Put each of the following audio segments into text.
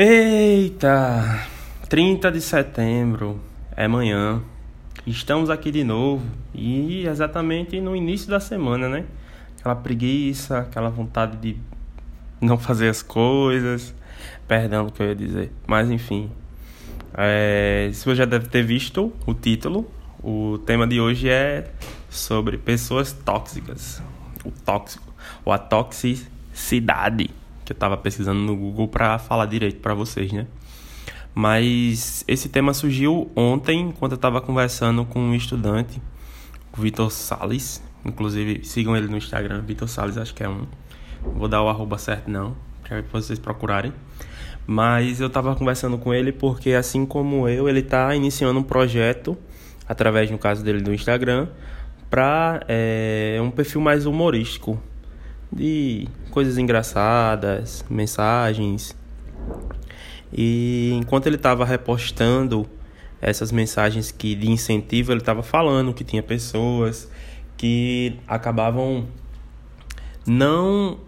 Eita! 30 de setembro é amanhã. Estamos aqui de novo e exatamente no início da semana, né? Aquela preguiça, aquela vontade de não fazer as coisas. Perdão o que eu ia dizer, mas enfim. É, você já deve ter visto o título, o tema de hoje é sobre pessoas tóxicas. O tóxico, ou a toxicidade que eu estava pesquisando no Google para falar direito para vocês, né? Mas esse tema surgiu ontem, enquanto eu estava conversando com um estudante, o Vitor Salles. Inclusive, sigam ele no Instagram, Vitor Salles, acho que é um. Vou dar o arroba certo, não, para vocês procurarem. Mas eu estava conversando com ele porque, assim como eu, ele está iniciando um projeto, através, no caso dele, do Instagram, para é, um perfil mais humorístico de coisas engraçadas, mensagens. E enquanto ele estava repostando essas mensagens que de incentivo, ele estava falando que tinha pessoas que acabavam não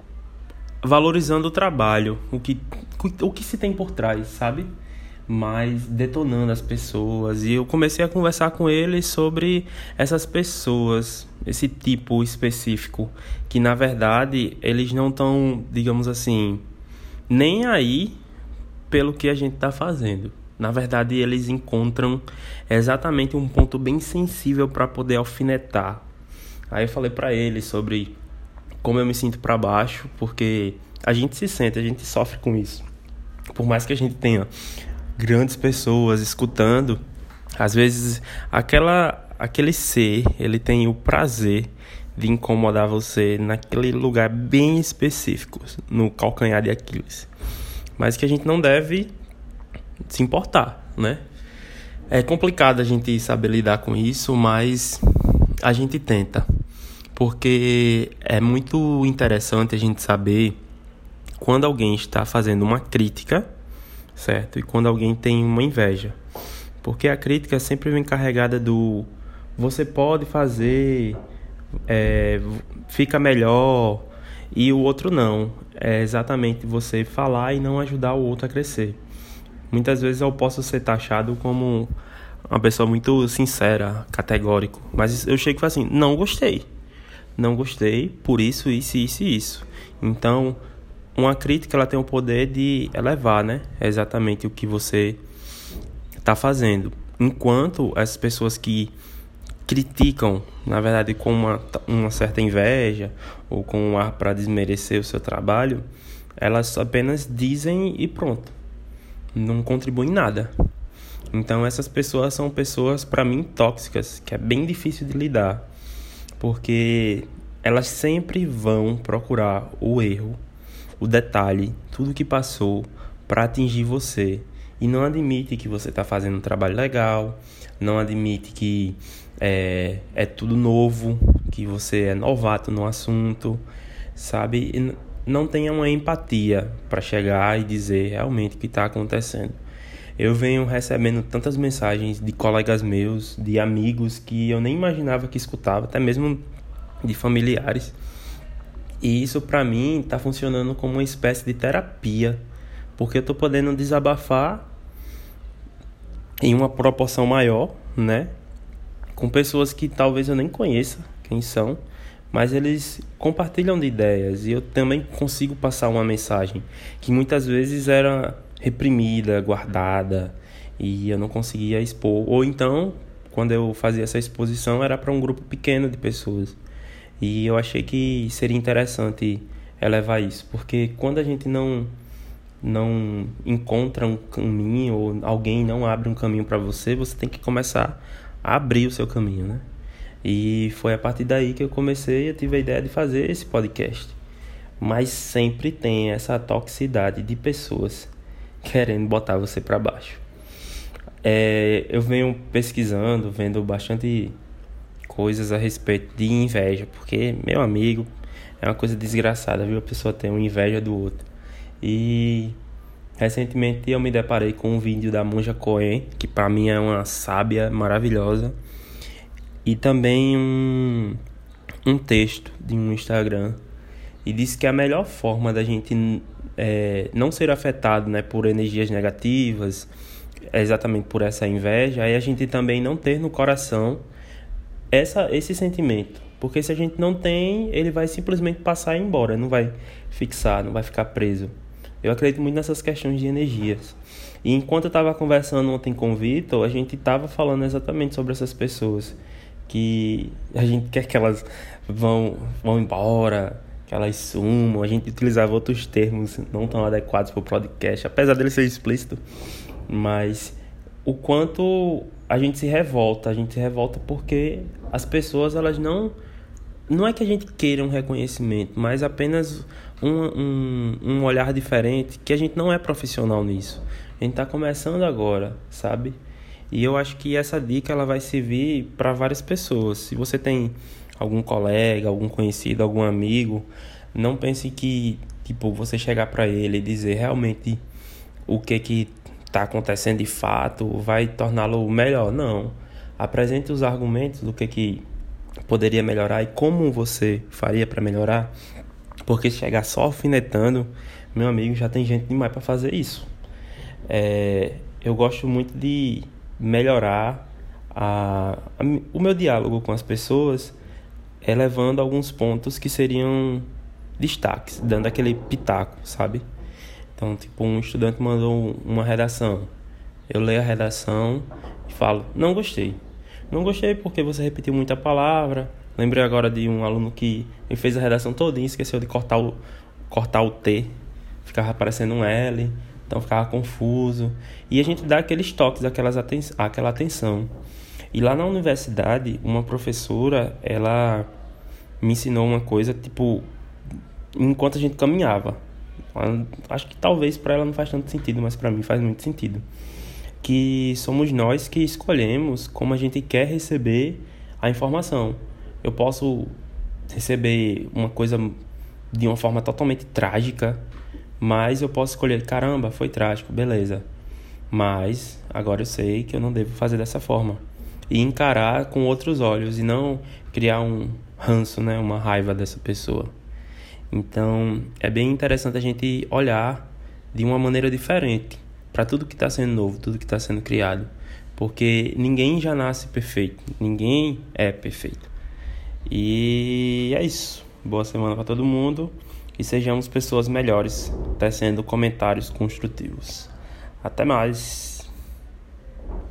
valorizando o trabalho, o que, o que se tem por trás, sabe? Mas detonando as pessoas. E eu comecei a conversar com ele sobre essas pessoas, esse tipo específico, que na verdade eles não estão, digamos assim, nem aí pelo que a gente está fazendo. Na verdade, eles encontram exatamente um ponto bem sensível para poder alfinetar. Aí eu falei para ele sobre como eu me sinto para baixo, porque a gente se sente, a gente sofre com isso. Por mais que a gente tenha grandes pessoas escutando, às vezes aquela aquele ser, ele tem o prazer de incomodar você naquele lugar bem específico, no calcanhar de Aquiles. Mas que a gente não deve se importar, né? É complicado a gente saber lidar com isso, mas a gente tenta. Porque é muito interessante a gente saber quando alguém está fazendo uma crítica certo? E quando alguém tem uma inveja. Porque a crítica sempre vem carregada do você pode fazer, é, fica melhor, e o outro não. É exatamente você falar e não ajudar o outro a crescer. Muitas vezes eu posso ser taxado como uma pessoa muito sincera, categórico, mas eu chego e falo assim: não gostei. Não gostei por isso, isso, isso e isso. Então, uma crítica ela tem o poder de elevar, né? É exatamente o que você está fazendo. Enquanto as pessoas que criticam, na verdade, com uma, uma certa inveja ou com um ar para desmerecer o seu trabalho, elas apenas dizem e pronto. Não contribuem em nada. Então essas pessoas são pessoas para mim tóxicas, que é bem difícil de lidar, porque elas sempre vão procurar o erro o detalhe, tudo que passou para atingir você e não admite que você está fazendo um trabalho legal, não admite que é, é tudo novo, que você é novato no assunto, sabe? E não tenha uma empatia para chegar e dizer realmente o que está acontecendo. Eu venho recebendo tantas mensagens de colegas meus, de amigos que eu nem imaginava que escutava, até mesmo de familiares e isso para mim está funcionando como uma espécie de terapia, porque eu estou podendo desabafar em uma proporção maior, né? Com pessoas que talvez eu nem conheça quem são, mas eles compartilham de ideias e eu também consigo passar uma mensagem que muitas vezes era reprimida, guardada e eu não conseguia expor. Ou então, quando eu fazia essa exposição, era para um grupo pequeno de pessoas. E eu achei que seria interessante elevar isso, porque quando a gente não não encontra um caminho ou alguém não abre um caminho para você, você tem que começar a abrir o seu caminho, né? E foi a partir daí que eu comecei, eu tive a ideia de fazer esse podcast. Mas sempre tem essa toxicidade de pessoas querendo botar você para baixo. É, eu venho pesquisando, vendo bastante coisas a respeito de inveja, porque, meu amigo, é uma coisa desgraçada, viu? A pessoa tem uma inveja do outro. E recentemente eu me deparei com um vídeo da Monja Coen, que para mim é uma sábia maravilhosa, e também um, um texto de um Instagram. E disse que a melhor forma da gente é, não ser afetado né, por energias negativas, exatamente por essa inveja, aí a gente também não ter no coração essa, esse sentimento. Porque se a gente não tem, ele vai simplesmente passar e ir embora, não vai fixar, não vai ficar preso. Eu acredito muito nessas questões de energias. E enquanto eu estava conversando ontem com o Vitor, a gente estava falando exatamente sobre essas pessoas. Que a gente quer que elas vão, vão embora, que elas sumam. A gente utilizava outros termos não tão adequados para o podcast, apesar dele ser explícito. Mas o quanto a gente se revolta, a gente se revolta porque as pessoas elas não não é que a gente queira um reconhecimento, mas apenas um, um, um olhar diferente, que a gente não é profissional nisso. A gente está começando agora, sabe? E eu acho que essa dica ela vai servir para várias pessoas. Se você tem algum colega, algum conhecido, algum amigo, não pense que tipo você chegar para ele e dizer realmente o que que está acontecendo de fato vai torná-lo melhor. Não. Apresente os argumentos do que que poderia melhorar e como você faria para melhorar. Porque chegar só alfinetando, meu amigo, já tem gente demais para fazer isso. É, eu gosto muito de melhorar a, a, o meu diálogo com as pessoas, elevando alguns pontos que seriam destaques, dando aquele pitaco, sabe? Então, tipo, um estudante mandou uma redação. Eu leio a redação e falo, não gostei. Não gostei porque você repetiu muita palavra. Lembrei agora de um aluno que fez a redação toda e esqueceu de cortar o, cortar o T. Ficava aparecendo um L, então ficava confuso. E a gente dá aqueles toques, aquelas aten aquela atenção. E lá na universidade, uma professora, ela me ensinou uma coisa, tipo, enquanto a gente caminhava. Acho que talvez para ela não faz tanto sentido, mas para mim faz muito sentido que somos nós que escolhemos como a gente quer receber a informação. Eu posso receber uma coisa de uma forma totalmente trágica, mas eu posso escolher, caramba, foi trágico, beleza. Mas agora eu sei que eu não devo fazer dessa forma. E encarar com outros olhos e não criar um ranço, né, uma raiva dessa pessoa. Então, é bem interessante a gente olhar de uma maneira diferente para tudo que está sendo novo, tudo que está sendo criado, porque ninguém já nasce perfeito, ninguém é perfeito. E é isso. Boa semana para todo mundo e sejamos pessoas melhores, tecendo comentários construtivos. Até mais.